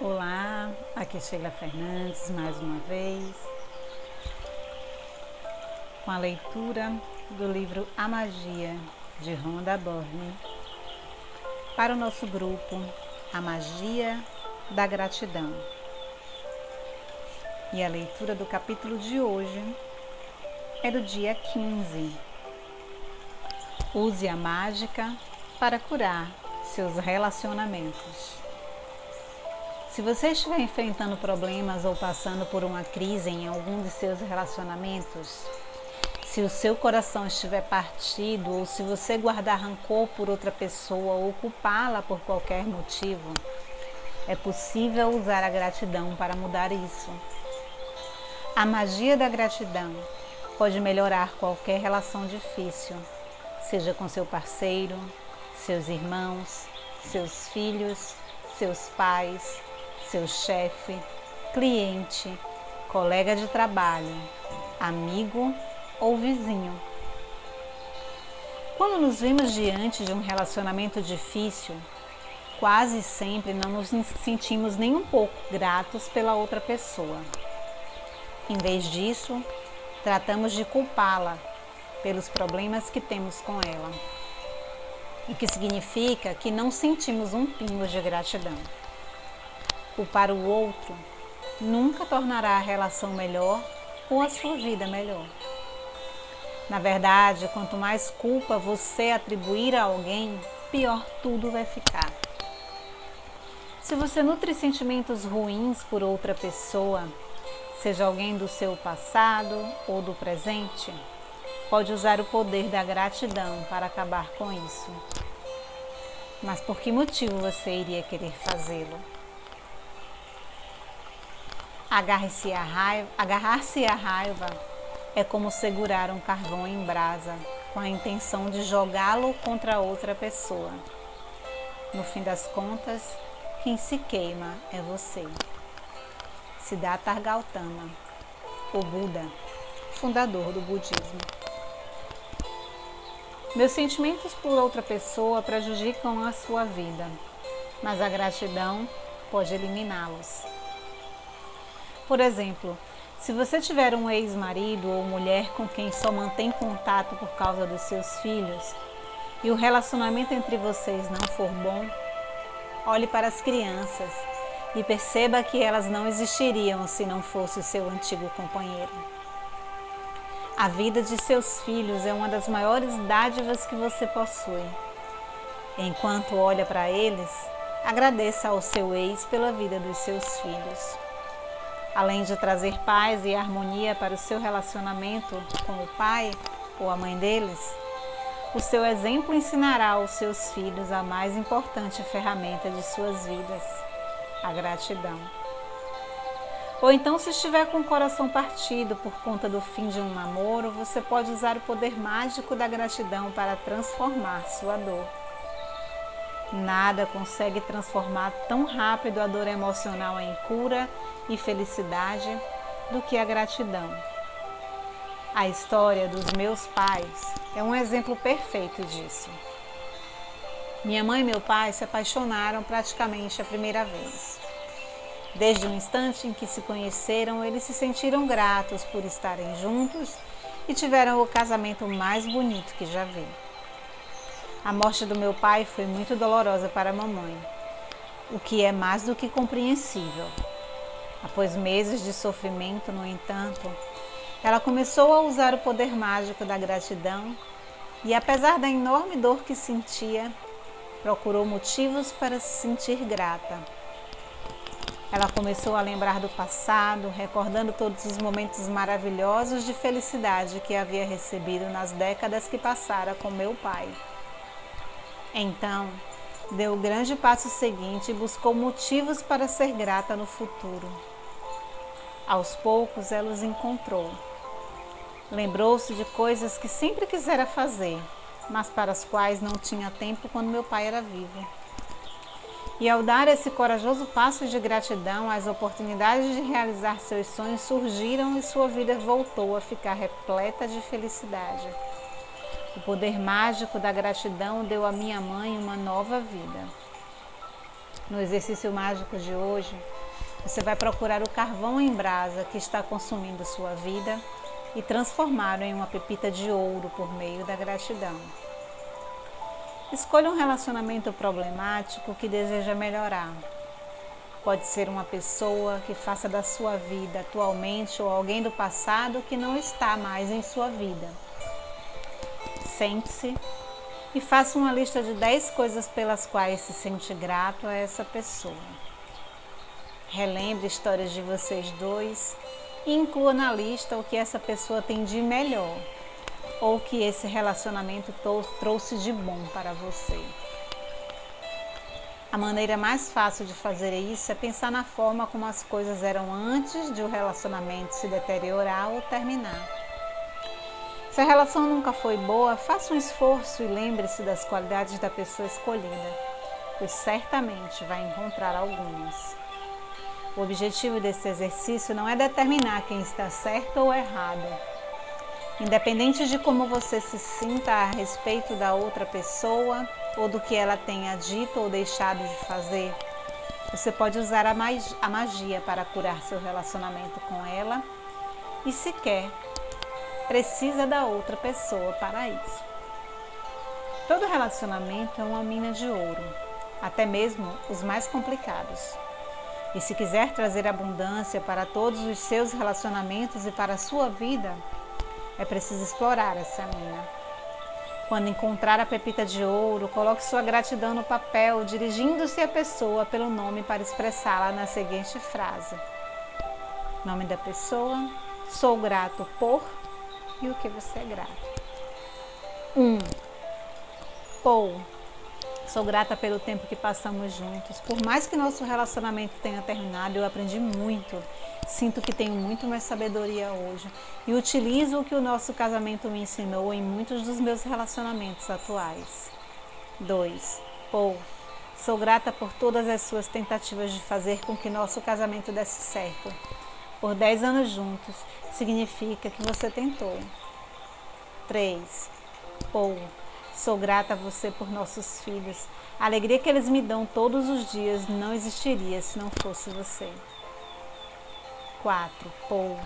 Olá, aqui é Sheila Fernandes mais uma vez com a leitura do livro A Magia de Rhonda Byrne para o nosso grupo A Magia da Gratidão. E a leitura do capítulo de hoje é do dia 15. Use a mágica para curar seus relacionamentos. Se você estiver enfrentando problemas ou passando por uma crise em algum de seus relacionamentos, se o seu coração estiver partido ou se você guardar rancor por outra pessoa ou culpá-la por qualquer motivo, é possível usar a gratidão para mudar isso. A magia da gratidão pode melhorar qualquer relação difícil, seja com seu parceiro, seus irmãos, seus filhos, seus pais, seu chefe, cliente, colega de trabalho, amigo ou vizinho. Quando nos vemos diante de um relacionamento difícil, quase sempre não nos sentimos nem um pouco gratos pela outra pessoa. Em vez disso, tratamos de culpá-la pelos problemas que temos com ela, o que significa que não sentimos um pingo de gratidão culpar o outro nunca tornará a relação melhor ou a sua vida melhor. Na verdade, quanto mais culpa você atribuir a alguém, pior tudo vai ficar. Se você nutre sentimentos ruins por outra pessoa, seja alguém do seu passado ou do presente, pode usar o poder da gratidão para acabar com isso. Mas por que motivo você iria querer fazê-lo? Agarre-se a raiva, agarrar-se à raiva é como segurar um carvão em brasa com a intenção de jogá-lo contra outra pessoa. No fim das contas, quem se queima é você. Siddhartha Gautama, o Buda, fundador do budismo. Meus sentimentos por outra pessoa prejudicam a sua vida, mas a gratidão pode eliminá-los. Por exemplo, se você tiver um ex-marido ou mulher com quem só mantém contato por causa dos seus filhos e o relacionamento entre vocês não for bom, olhe para as crianças e perceba que elas não existiriam se não fosse o seu antigo companheiro. A vida de seus filhos é uma das maiores dádivas que você possui. Enquanto olha para eles, agradeça ao seu ex pela vida dos seus filhos. Além de trazer paz e harmonia para o seu relacionamento com o pai ou a mãe deles, o seu exemplo ensinará aos seus filhos a mais importante ferramenta de suas vidas, a gratidão. Ou então, se estiver com o coração partido por conta do fim de um namoro, você pode usar o poder mágico da gratidão para transformar sua dor. Nada consegue transformar tão rápido a dor emocional em cura e felicidade do que a gratidão. A história dos meus pais é um exemplo perfeito disso. Minha mãe e meu pai se apaixonaram praticamente a primeira vez. Desde o instante em que se conheceram, eles se sentiram gratos por estarem juntos e tiveram o casamento mais bonito que já vi. A morte do meu pai foi muito dolorosa para a mamãe, o que é mais do que compreensível. Após meses de sofrimento, no entanto, ela começou a usar o poder mágico da gratidão e, apesar da enorme dor que sentia, procurou motivos para se sentir grata. Ela começou a lembrar do passado, recordando todos os momentos maravilhosos de felicidade que havia recebido nas décadas que passara com meu pai. Então, deu o grande passo seguinte e buscou motivos para ser grata no futuro. Aos poucos, ela os encontrou. Lembrou-se de coisas que sempre quisera fazer, mas para as quais não tinha tempo quando meu pai era vivo. E ao dar esse corajoso passo de gratidão, as oportunidades de realizar seus sonhos surgiram e sua vida voltou a ficar repleta de felicidade. O poder mágico da gratidão deu à minha mãe uma nova vida. No exercício mágico de hoje, você vai procurar o carvão em brasa que está consumindo sua vida e transformá-lo em uma pepita de ouro por meio da gratidão. Escolha um relacionamento problemático que deseja melhorar. Pode ser uma pessoa que faça da sua vida atualmente ou alguém do passado que não está mais em sua vida. Sente-se e faça uma lista de 10 coisas pelas quais se sente grato a essa pessoa. Relembre histórias de vocês dois e inclua na lista o que essa pessoa tem de melhor ou que esse relacionamento trouxe de bom para você. A maneira mais fácil de fazer isso é pensar na forma como as coisas eram antes de o relacionamento se deteriorar ou terminar. Se a relação nunca foi boa, faça um esforço e lembre-se das qualidades da pessoa escolhida, pois certamente vai encontrar algumas. O objetivo desse exercício não é determinar quem está certo ou errado. Independente de como você se sinta a respeito da outra pessoa ou do que ela tenha dito ou deixado de fazer, você pode usar a magia para curar seu relacionamento com ela e, se quer, precisa da outra pessoa para isso. Todo relacionamento é uma mina de ouro, até mesmo os mais complicados. E se quiser trazer abundância para todos os seus relacionamentos e para a sua vida, é preciso explorar essa mina. Quando encontrar a pepita de ouro, coloque sua gratidão no papel, dirigindo-se à pessoa pelo nome para expressá-la na seguinte frase: Nome da pessoa, sou grato por e o que você é grato. 1. Um, Paul, sou grata pelo tempo que passamos juntos. Por mais que nosso relacionamento tenha terminado, eu aprendi muito. Sinto que tenho muito mais sabedoria hoje e utilizo o que o nosso casamento me ensinou em muitos dos meus relacionamentos atuais. 2. Paul, sou grata por todas as suas tentativas de fazer com que nosso casamento desse certo. Por 10 anos juntos, significa que você tentou. 3. Ou sou grata a você por nossos filhos. A alegria que eles me dão todos os dias não existiria se não fosse você. 4. Ou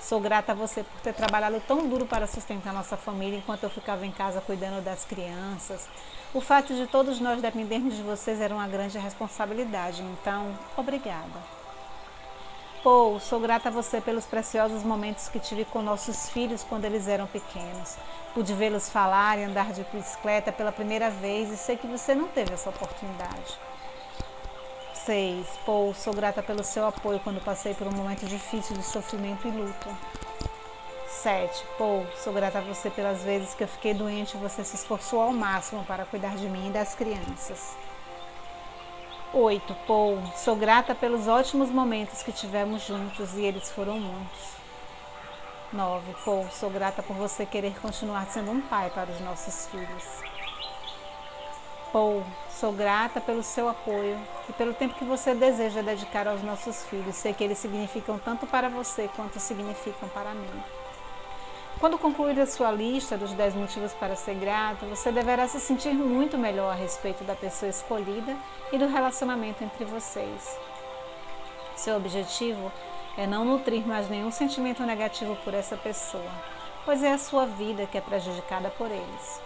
Sou grata a você por ter trabalhado tão duro para sustentar nossa família enquanto eu ficava em casa cuidando das crianças. O fato de todos nós dependermos de vocês era uma grande responsabilidade, então, obrigada. Paul, sou grata a você pelos preciosos momentos que tive com nossos filhos quando eles eram pequenos. Pude vê-los falar e andar de bicicleta pela primeira vez e sei que você não teve essa oportunidade. 6. Paul, sou grata pelo seu apoio quando passei por um momento difícil de sofrimento e luta. 7. Paul, sou grata a você pelas vezes que eu fiquei doente e você se esforçou ao máximo para cuidar de mim e das crianças. 8. Paul, sou grata pelos ótimos momentos que tivemos juntos e eles foram muitos. 9. Paul, sou grata por você querer continuar sendo um pai para os nossos filhos. Paul, sou grata pelo seu apoio e pelo tempo que você deseja dedicar aos nossos filhos. Sei que eles significam tanto para você quanto significam para mim. Quando concluir a sua lista dos 10 motivos para ser grato, você deverá se sentir muito melhor a respeito da pessoa escolhida e do relacionamento entre vocês. Seu objetivo é não nutrir mais nenhum sentimento negativo por essa pessoa, pois é a sua vida que é prejudicada por eles.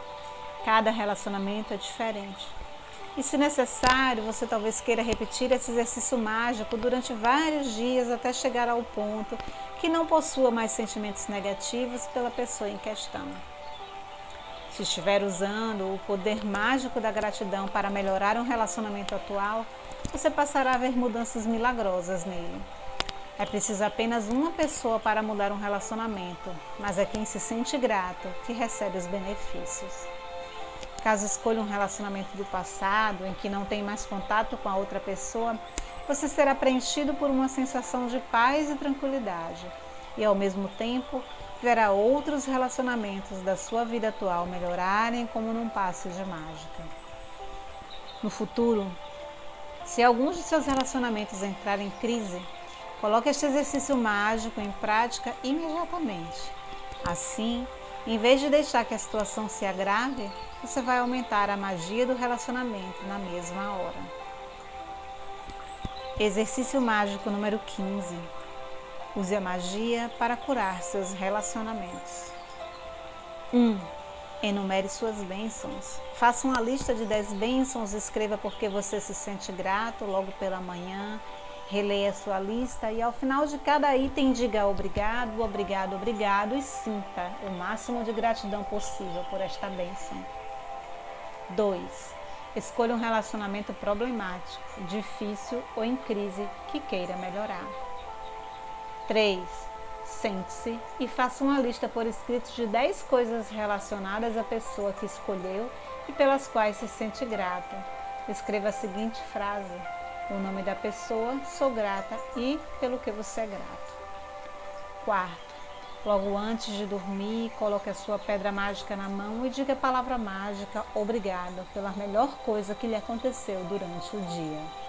Cada relacionamento é diferente e, se necessário, você talvez queira repetir esse exercício mágico durante vários dias até chegar ao ponto que não possua mais sentimentos negativos pela pessoa em questão. Se estiver usando o poder mágico da gratidão para melhorar um relacionamento atual, você passará a ver mudanças milagrosas nele. É preciso apenas uma pessoa para mudar um relacionamento, mas é quem se sente grato que recebe os benefícios. Caso escolha um relacionamento do passado em que não tem mais contato com a outra pessoa, você será preenchido por uma sensação de paz e tranquilidade, e ao mesmo tempo verá outros relacionamentos da sua vida atual melhorarem como num passe de mágica. No futuro, se alguns de seus relacionamentos entrarem em crise, coloque este exercício mágico em prática imediatamente. Assim, em vez de deixar que a situação se agrave, você vai aumentar a magia do relacionamento na mesma hora. Exercício mágico número 15. Use a magia para curar seus relacionamentos. 1. Um, enumere suas bênçãos. Faça uma lista de 10 bênçãos, escreva porque você se sente grato logo pela manhã. Releia sua lista e ao final de cada item diga obrigado, obrigado, obrigado e sinta o máximo de gratidão possível por esta bênção. 2. Escolha um relacionamento problemático, difícil ou em crise que queira melhorar. 3. Sente-se e faça uma lista por escrito de 10 coisas relacionadas à pessoa que escolheu e pelas quais se sente grato. Escreva a seguinte frase: O nome da pessoa, sou grata e pelo que você é grato. Quarto, Logo antes de dormir, coloque a sua pedra mágica na mão e diga a palavra mágica obrigado pela melhor coisa que lhe aconteceu durante o dia.